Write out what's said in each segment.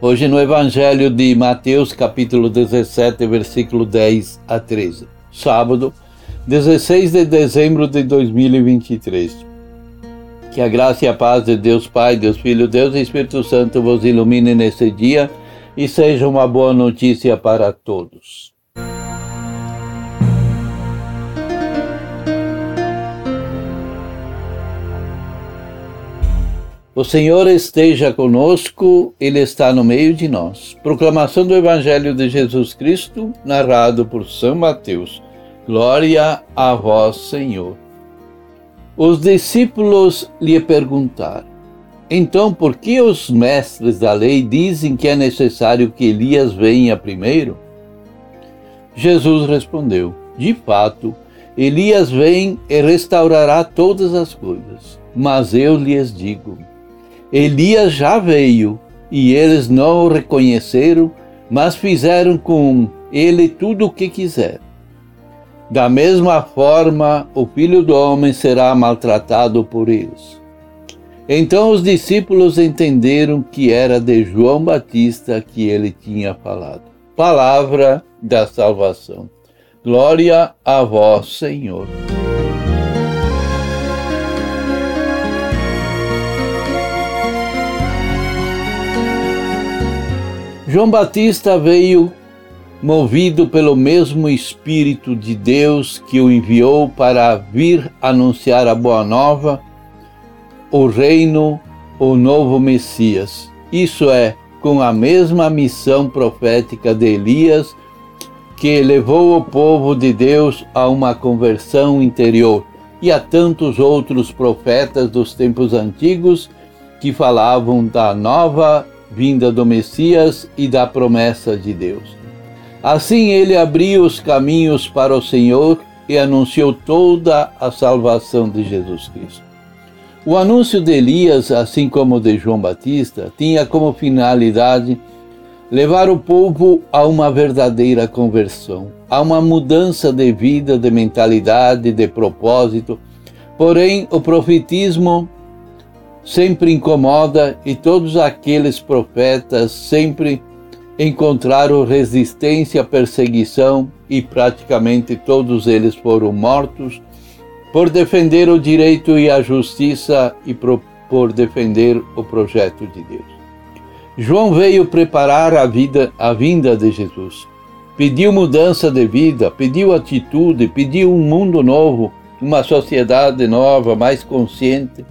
Hoje no Evangelho de Mateus, capítulo 17, versículo 10 a 13. Sábado, 16 de dezembro de 2023. Que a graça e a paz de Deus Pai, Deus Filho, Deus e Espírito Santo vos ilumine nesse dia e seja uma boa notícia para todos. O Senhor esteja conosco, Ele está no meio de nós. Proclamação do Evangelho de Jesus Cristo, narrado por São Mateus. Glória a vós, Senhor. Os discípulos lhe perguntaram: Então, por que os mestres da lei dizem que é necessário que Elias venha primeiro? Jesus respondeu: De fato, Elias vem e restaurará todas as coisas. Mas eu lhes digo: Elias já veio e eles não o reconheceram, mas fizeram com ele tudo o que quiseram. Da mesma forma, o filho do homem será maltratado por eles. Então os discípulos entenderam que era de João Batista que ele tinha falado. Palavra da salvação. Glória a vós, Senhor. João Batista veio movido pelo mesmo Espírito de Deus que o enviou para vir anunciar a Boa Nova, o Reino, o novo Messias. Isso é, com a mesma missão profética de Elias, que levou o povo de Deus a uma conversão interior, e a tantos outros profetas dos tempos antigos que falavam da nova vinda do Messias e da promessa de Deus. Assim ele abriu os caminhos para o Senhor e anunciou toda a salvação de Jesus Cristo. O anúncio de Elias, assim como de João Batista, tinha como finalidade levar o povo a uma verdadeira conversão, a uma mudança de vida, de mentalidade, de propósito. Porém, o profetismo sempre incomoda e todos aqueles profetas sempre encontraram resistência, perseguição e praticamente todos eles foram mortos por defender o direito e a justiça e por defender o projeto de Deus. João veio preparar a vida, a vinda de Jesus. Pediu mudança de vida, pediu atitude, pediu um mundo novo, uma sociedade nova, mais consciente,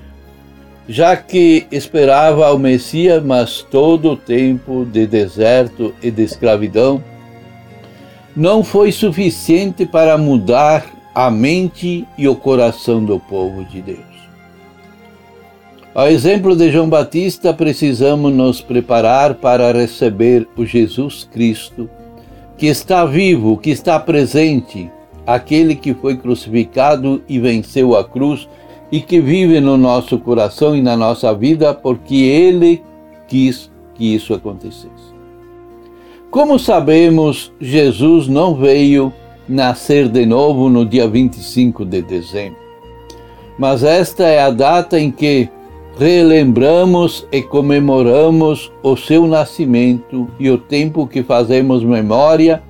já que esperava o Messias, mas todo o tempo de deserto e de escravidão não foi suficiente para mudar a mente e o coração do povo de Deus. Ao exemplo de João Batista, precisamos nos preparar para receber o Jesus Cristo, que está vivo, que está presente, aquele que foi crucificado e venceu a cruz e que vive no nosso coração e na nossa vida porque Ele quis que isso acontecesse. Como sabemos, Jesus não veio nascer de novo no dia 25 de dezembro, mas esta é a data em que relembramos e comemoramos o seu nascimento e o tempo que fazemos memória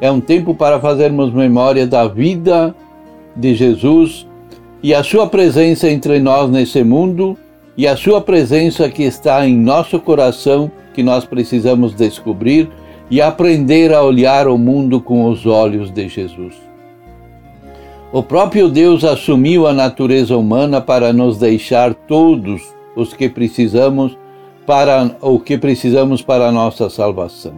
é um tempo para fazermos memória da vida de Jesus e a sua presença entre nós nesse mundo e a sua presença que está em nosso coração que nós precisamos descobrir e aprender a olhar o mundo com os olhos de Jesus. O próprio Deus assumiu a natureza humana para nos deixar todos os que precisamos para o que precisamos para a nossa salvação.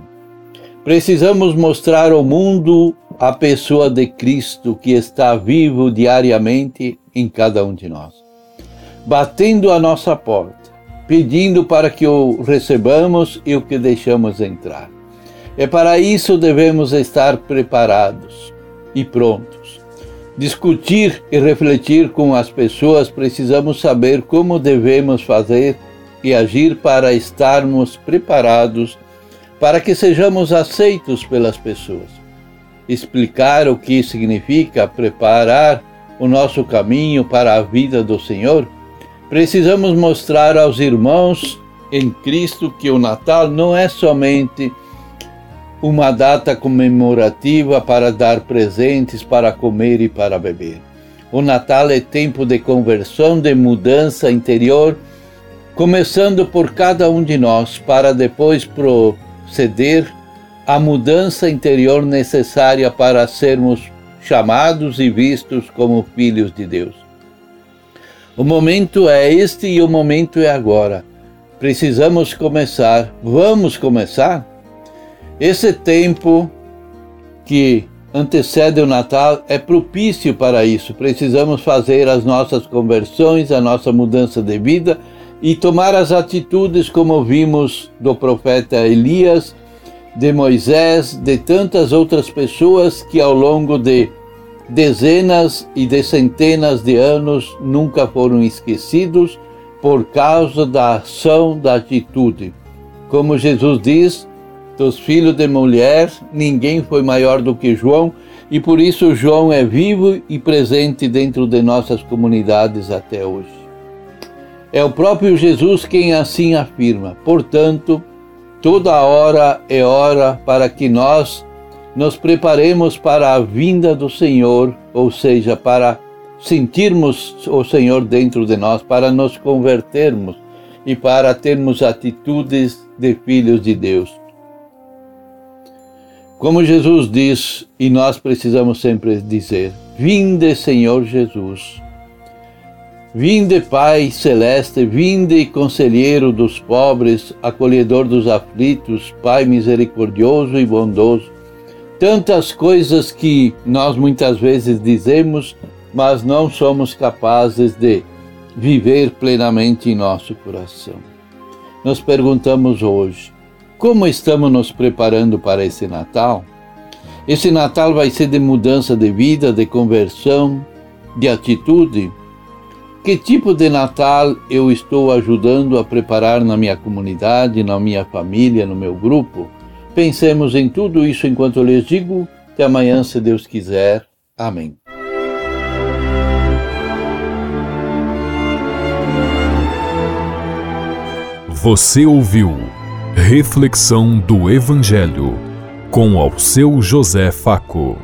Precisamos mostrar ao mundo a pessoa de Cristo que está vivo diariamente em cada um de nós, batendo a nossa porta, pedindo para que o recebamos e o que deixamos entrar. E para isso devemos estar preparados e prontos. Discutir e refletir com as pessoas, precisamos saber como devemos fazer e agir para estarmos preparados para que sejamos aceitos pelas pessoas. Explicar o que significa preparar o nosso caminho para a vida do Senhor, precisamos mostrar aos irmãos em Cristo que o Natal não é somente uma data comemorativa para dar presentes, para comer e para beber. O Natal é tempo de conversão, de mudança interior, começando por cada um de nós, para depois proceder à mudança interior necessária para sermos chamados e vistos como filhos de Deus. O momento é este e o momento é agora. Precisamos começar. Vamos começar? Esse tempo que antecede o Natal é propício para isso. Precisamos fazer as nossas conversões, a nossa mudança de vida e tomar as atitudes como vimos do profeta Elias, de Moisés, de tantas outras pessoas que ao longo de dezenas e de centenas de anos nunca foram esquecidos por causa da ação, da atitude. Como Jesus diz, dos filhos de mulher, ninguém foi maior do que João, e por isso João é vivo e presente dentro de nossas comunidades até hoje. É o próprio Jesus quem assim afirma. Portanto, toda hora é hora para que nós nos preparemos para a vinda do Senhor, ou seja, para sentirmos o Senhor dentro de nós, para nos convertermos e para termos atitudes de filhos de Deus. Como Jesus diz, e nós precisamos sempre dizer: Vinde, Senhor Jesus. Vinde, Pai celeste, vinde, conselheiro dos pobres, acolhedor dos aflitos, Pai misericordioso e bondoso. Tantas coisas que nós muitas vezes dizemos, mas não somos capazes de viver plenamente em nosso coração. Nos perguntamos hoje: como estamos nos preparando para esse Natal? Esse Natal vai ser de mudança de vida, de conversão, de atitude? Que tipo de Natal eu estou ajudando a preparar na minha comunidade, na minha família, no meu grupo? Pensemos em tudo isso enquanto eu lhes digo. Até amanhã, se Deus quiser. Amém. Você ouviu Reflexão do Evangelho com ao seu José Faco.